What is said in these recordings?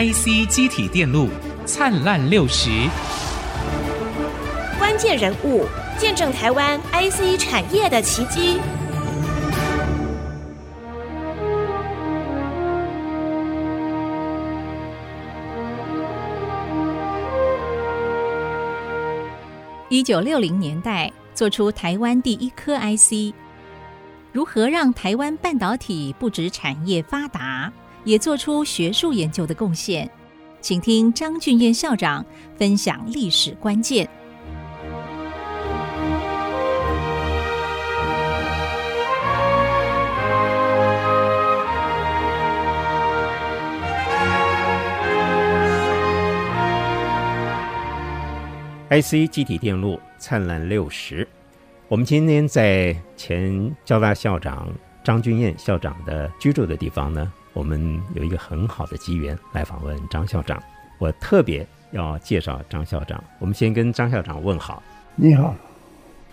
IC 机体电路灿烂六十，关键人物见证台湾 IC 产业的奇迹。一九六零年代做出台湾第一颗 IC，如何让台湾半导体不止产业发达，也做出学术研究的贡献？请听张俊彦校长分享历史关键。IC 积体电路灿烂六十，我们今天在前交大校长张俊彦校长的居住的地方呢，我们有一个很好的机缘来访问张校长。我特别要介绍张校长，我们先跟张校长问好。你好，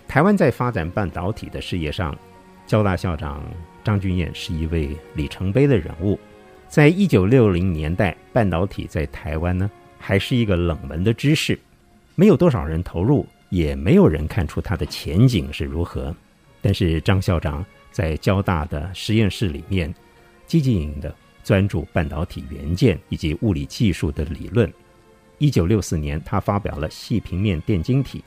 台湾在发展半导体的事业上，交大校长张俊彦是一位里程碑的人物。在一九六零年代，半导体在台湾呢，还是一个冷门的知识。没有多少人投入，也没有人看出它的前景是如何。但是张校长在交大的实验室里面，积极的专注半导体元件以及物理技术的理论。一九六四年，他发表了细平面电晶体。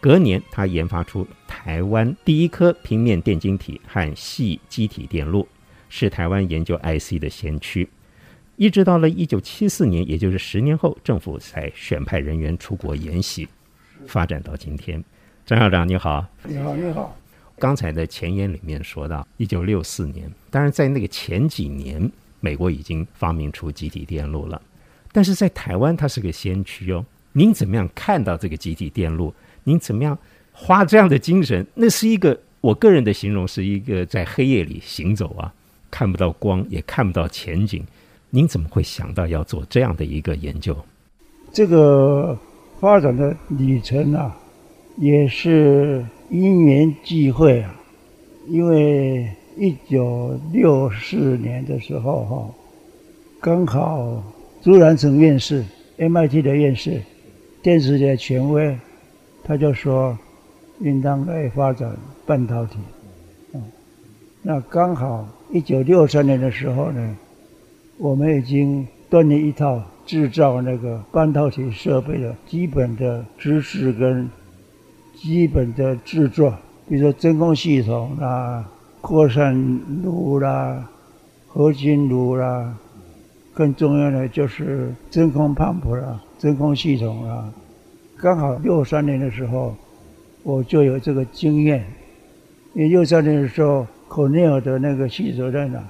隔年，他研发出台湾第一颗平面电晶体和矽积体电路，是台湾研究 IC 的先驱。一直到了一九七四年，也就是十年后，政府才选派人员出国研习，发展到今天。张校长你好，你好，你好。刚才的前言里面说到，一九六四年，当然在那个前几年，美国已经发明出集体电路了，但是在台湾它是个先驱哦。您怎么样看到这个集体电路？您怎么样花这样的精神？那是一个，我个人的形容是一个在黑夜里行走啊，看不到光，也看不到前景。您怎么会想到要做这样的一个研究？这个发展的旅程啊，也是因缘际会啊。因为一九六四年的时候哈，刚好朱兰成院士 MIT 的院士，电磁学权威，他就说应当来发展半导体。那刚好一九六三年的时候呢。我们已经锻炼一套制造那个半导体设备的基本的知识跟基本的制作，比如说真空系统啦、扩散炉啦、合金炉啦，更重要的就是真空 pump 啦、真空系统啦。刚好六三年的时候，我就有这个经验，因为六三年的时候科内尔的那个系主任啊，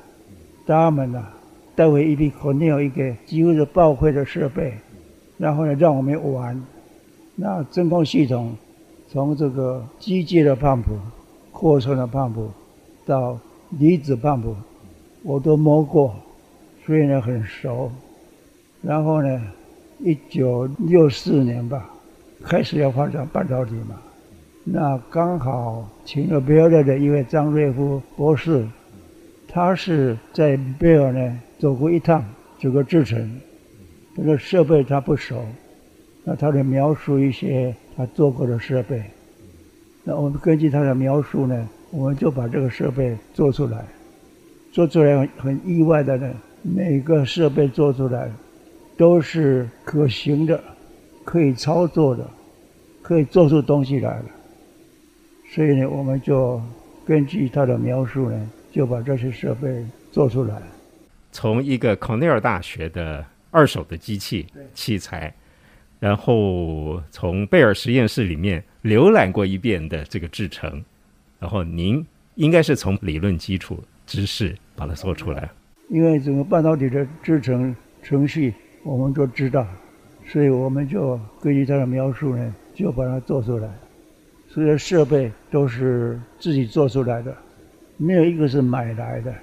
他们啊。带回一批科内尔一个几乎是报废的设备，然后呢，让我们玩。那真空系统从这个机械的 pump、扩充的 pump 到离子 pump，我都摸过，所以呢很熟。然后呢，一九六四年吧，开始要发展半导体嘛。那刚好请了贝尔的一位张瑞夫博士，他是在贝尔呢。走过一趟这个制程，这个设备他不熟，那他得描述一些他做过的设备，那我们根据他的描述呢，我们就把这个设备做出来，做出来很很意外的呢，每个设备做出来都是可行的，可以操作的，可以做出东西来了，所以呢，我们就根据他的描述呢，就把这些设备做出来。从一个康奈尔大学的二手的机器器材，然后从贝尔实验室里面浏览过一遍的这个制成，然后您应该是从理论基础知识把它做出来。因为整个半导体的制成程序我们都知道，所以我们就根据它的描述呢，就把它做出来。所有设备都是自己做出来的，没有一个是买来的。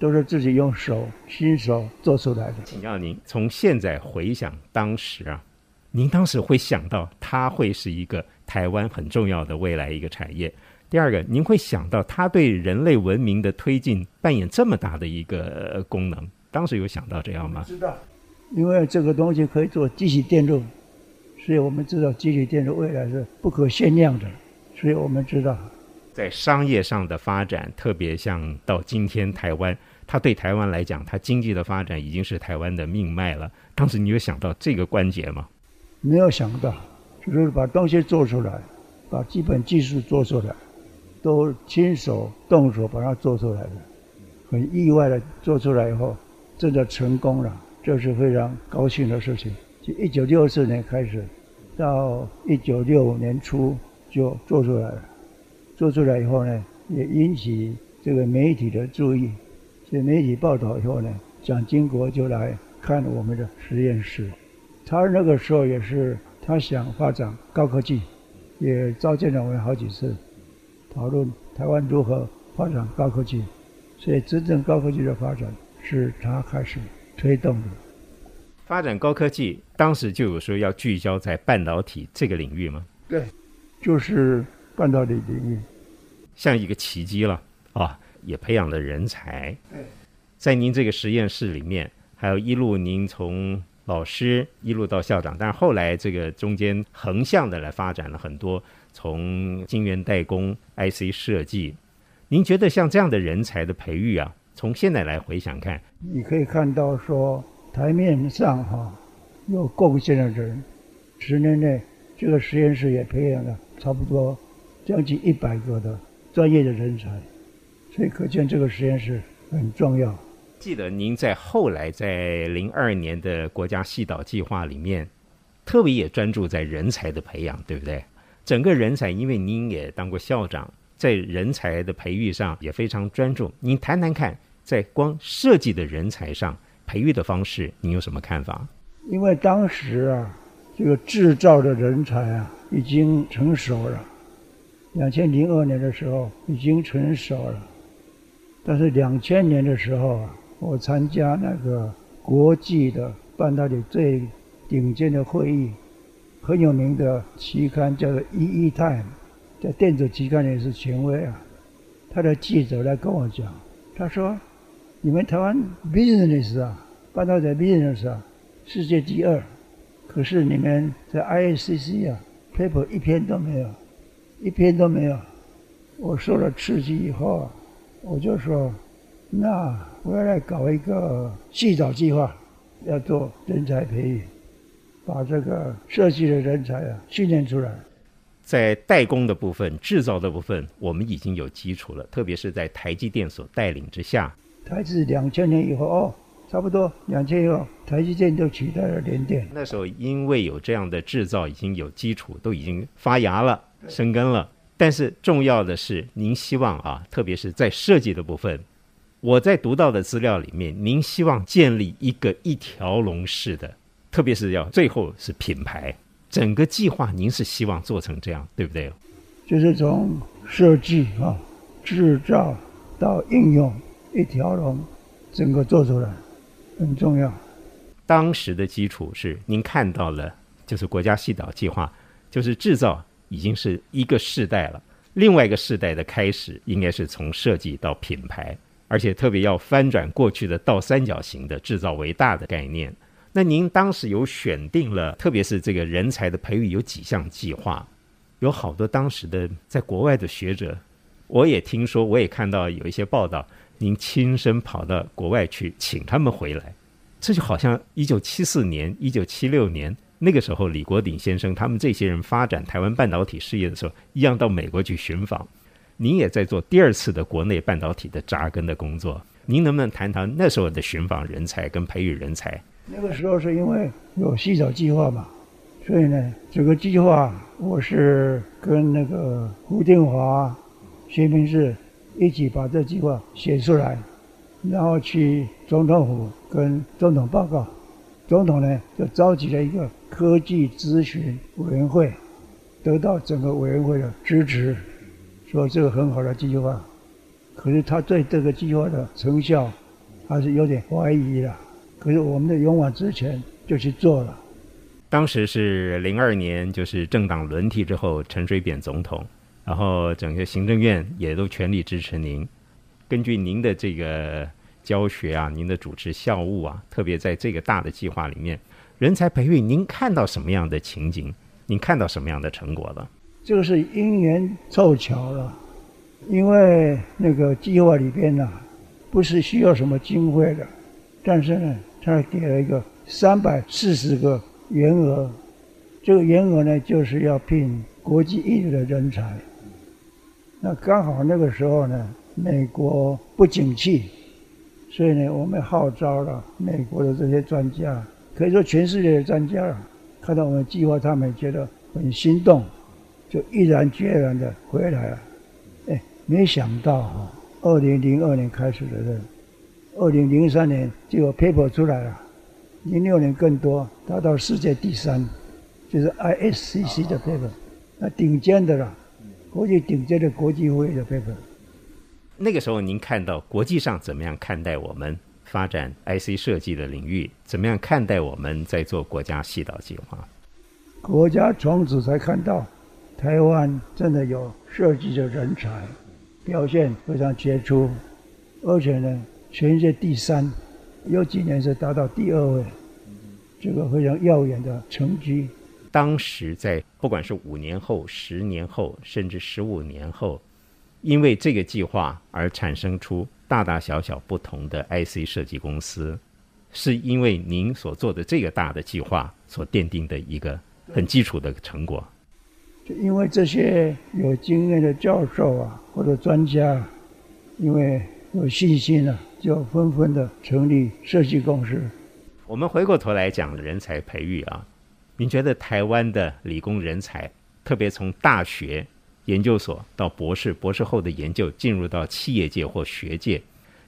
都是自己用手亲手做出来的。请教您，从现在回想当时啊，您当时会想到它会是一个台湾很重要的未来一个产业。第二个，您会想到它对人类文明的推进扮演这么大的一个功能。当时有想到这样吗？知道，因为这个东西可以做积体电路，所以我们知道积体电路未来是不可限量的，所以我们知道，在商业上的发展，特别像到今天台湾，它对台湾来讲，它经济的发展已经是台湾的命脉了。当时你有想到这个关节吗？没有想到，就是把东西做出来，把基本技术做出来，都亲手动手把它做出来的，很意外的做出来以后，真的成功了。这是非常高兴的事情。就一九六四年开始，到一九六五年初就做出来了。做出来以后呢，也引起这个媒体的注意。所以媒体报道以后呢，蒋经国就来看我们的实验室。他那个时候也是他想发展高科技，也召见了我们好几次，讨论台湾如何发展高科技。所以真正高科技的发展是他开始。推动的发展高科技，当时就有说要聚焦在半导体这个领域吗？对，就是半导体领域，像一个奇迹了啊！也培养了人才。在您这个实验室里面，还有一路您从老师一路到校长，但是后来这个中间横向的来发展了很多，从晶圆代工、IC 设计，您觉得像这样的人才的培育啊？从现在来回想看，你可以看到说台面上哈有贡献的人，十年内这个实验室也培养了差不多将近一百个的专业的人才，所以可见这个实验室很重要。记得您在后来在零二年的国家系导计划里面，特别也专注在人才的培养，对不对？整个人才，因为您也当过校长，在人才的培育上也非常专注。您谈谈看。在光设计的人才上培育的方式，您有什么看法？因为当时啊，这个制造的人才啊已经成熟了。两千零二年的时候已经成熟了，但是两千年的时候啊，我参加那个国际的半导体最顶尖的会议，很有名的期刊叫做《EE Time》，在电子期刊也是权威啊。他的记者来跟我讲，他说。你们台湾 business 啊，半导体 business 啊，世界第二，可是你们在 IACC 啊，paper 一篇都没有，一篇都没有。我受了刺激以后，我就说，那我要来搞一个系统计划，要做人才培育，把这个设计的人才啊训练出来。在代工的部分、制造的部分，我们已经有基础了，特别是在台积电所带领之下。台积两千年以后哦，差不多两千以后，台积电就取代了联电。那时候因为有这样的制造，已经有基础，都已经发芽了、生根了。但是重要的是，您希望啊，特别是在设计的部分，我在读到的资料里面，您希望建立一个一条龙式的，特别是要最后是品牌。整个计划您是希望做成这样，对不对？就是从设计啊、制造到应用。一条龙，整个做出来很重要。当时的基础是您看到了，就是国家系导计划，就是制造已经是一个世代了。另外一个世代的开始，应该是从设计到品牌，而且特别要翻转过去的倒三角形的制造为大的概念。那您当时有选定了，特别是这个人才的培育有几项计划，有好多当时的在国外的学者，我也听说，我也看到有一些报道。您亲身跑到国外去请他们回来，这就好像一九七四年、一九七六年那个时候，李国鼎先生他们这些人发展台湾半导体事业的时候，一样到美国去寻访。您也在做第二次的国内半导体的扎根的工作，您能不能谈谈那时候的寻访人才跟培育人才？那个时候是因为有系统计划嘛，所以呢，这个计划我是跟那个胡定华、薛明志。一起把这计划写出来，然后去总统府跟总统报告。总统呢就召集了一个科技咨询委员会，得到整个委员会的支持，说这个很好的计划。可是他对这个计划的成效还是有点怀疑了。可是我们的勇往直前就去做了。当时是零二年，就是政党轮替之后，陈水扁总统。然后整个行政院也都全力支持您。根据您的这个教学啊，您的主持校务啊，特别在这个大的计划里面，人才培育，您看到什么样的情景？您看到什么样的成果了？这个是因缘凑巧了，因为那个计划里边呢、不是需要什么经费的，但是呢，他给了一个三百四十个员额，这个员额呢，就是要聘国际一流的人才。那刚好那个时候呢，美国不景气，所以呢，我们号召了美国的这些专家，可以说全世界的专家，看到我们计划，他们觉得很心动，就毅然决然的回来了。哎，没想到哈，二零零二年开始的这，二零零三年就有 paper 出来了，零六年更多，达到世界第三，就是 ISCC 的 paper，那顶尖的了。国际顶尖的国际会议的 paper。那个时候，您看到国际上怎么样看待我们发展 IC 设计的领域？怎么样看待我们在做国家系岛计划？国家从此才看到台湾真的有设计的人才，表现非常杰出，而且呢，全世界第三，有几年是达到第二位，这个非常耀眼的成绩。当时在不管是五年后、十年后，甚至十五年后，因为这个计划而产生出大大小小不同的 IC 设计公司，是因为您所做的这个大的计划所奠定的一个很基础的成果。因为这些有经验的教授啊，或者专家，因为有信心啊，就纷纷的成立设计公司。我们回过头来讲人才培育啊。您觉得台湾的理工人才，特别从大学、研究所到博士、博士后的研究，进入到企业界或学界，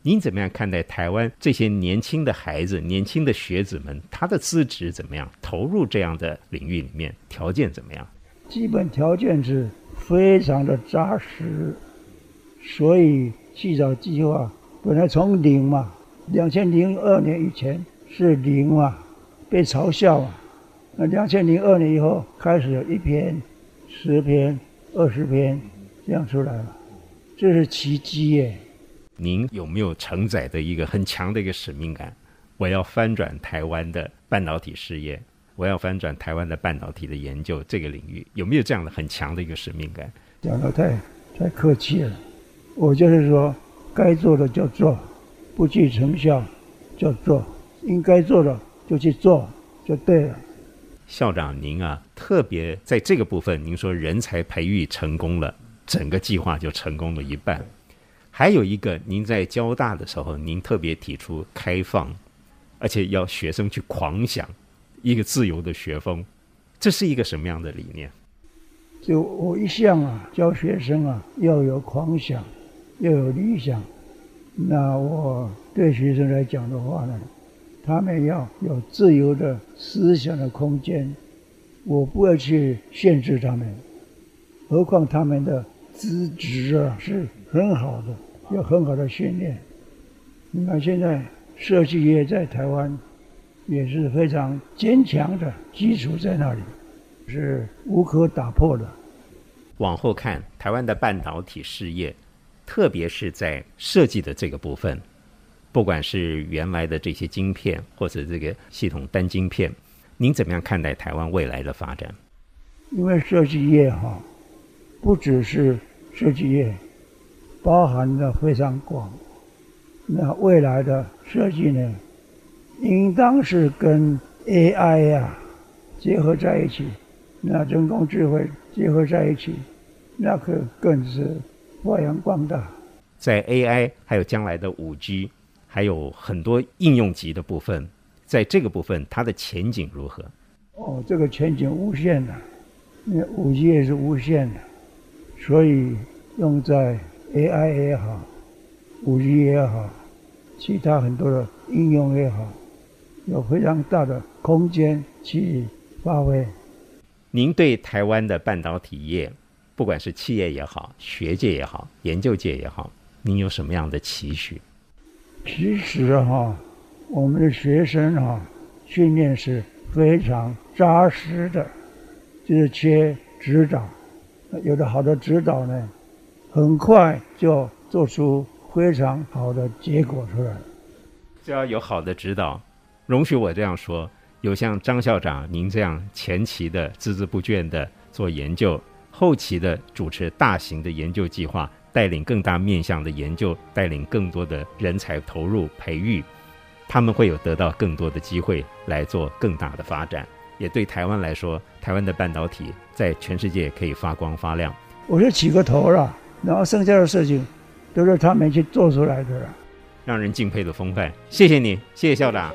您怎么样看待台湾这些年轻的孩子、年轻的学子们，他的资质怎么样？投入这样的领域里面，条件怎么样？基本条件是非常的扎实，所以去找计划本来从零嘛，两千零二年以前是零嘛，被嘲笑啊。那两千零二年以后，开始有一篇、十篇、二十篇这样出来了，这是奇迹耶！您有没有承载的一个很强的一个使命感？我要翻转台湾的半导体事业，我要翻转台湾的半导体的研究这个领域，有没有这样的很强的一个使命感？讲的太太客气了，我就是说，该做的就做，不计成效就做，应该做的就去做，就对了。校长，您啊，特别在这个部分，您说人才培育成功了，整个计划就成功了一半。还有一个，您在交大的时候，您特别提出开放，而且要学生去狂想，一个自由的学风，这是一个什么样的理念？就我一向啊，教学生啊，要有狂想，要有理想。那我对学生来讲的话呢？他们要有自由的思想的空间，我不会去限制他们。何况他们的资质啊是很好的，有很好的训练。你看现在设计业在台湾也是非常坚强的基础在那里，是无可打破的。往后看，台湾的半导体事业，特别是在设计的这个部分。不管是原来的这些晶片，或者这个系统单晶片，您怎么样看待台湾未来的发展？因为设计业哈，不只是设计业，包含的非常广。那未来的设计呢，应当是跟 AI 呀、啊、结合在一起，那人工智慧结合在一起，那可更是发扬光大。在 AI 还有将来的 5G，。还有很多应用级的部分，在这个部分，它的前景如何？哦，这个前景无限的，因为五 G 也是无限的，所以用在 AI 也好，，5G 也好，其他很多的应用也好，有非常大的空间去发挥。您对台湾的半导体业，不管是企业也好，学界也好，研究界也好，您有什么样的期许？其实哈，我们的学生哈，训练是非常扎实的，就是缺指导。有的好的指导呢，很快就做出非常好的结果出来。就要有好的指导。容许我这样说，有像张校长您这样前期的孜孜不倦的做研究，后期的主持大型的研究计划，带领更大面向的研究，带领更多的人才投入培育，他们会有得到更多的机会来做更大的发展。也对台湾来说，台湾的半导体在全世界可以发光发亮。我就起个头了，然后剩下的事情都是他们去做出来的了，让人敬佩的风范。谢谢你，谢谢校长，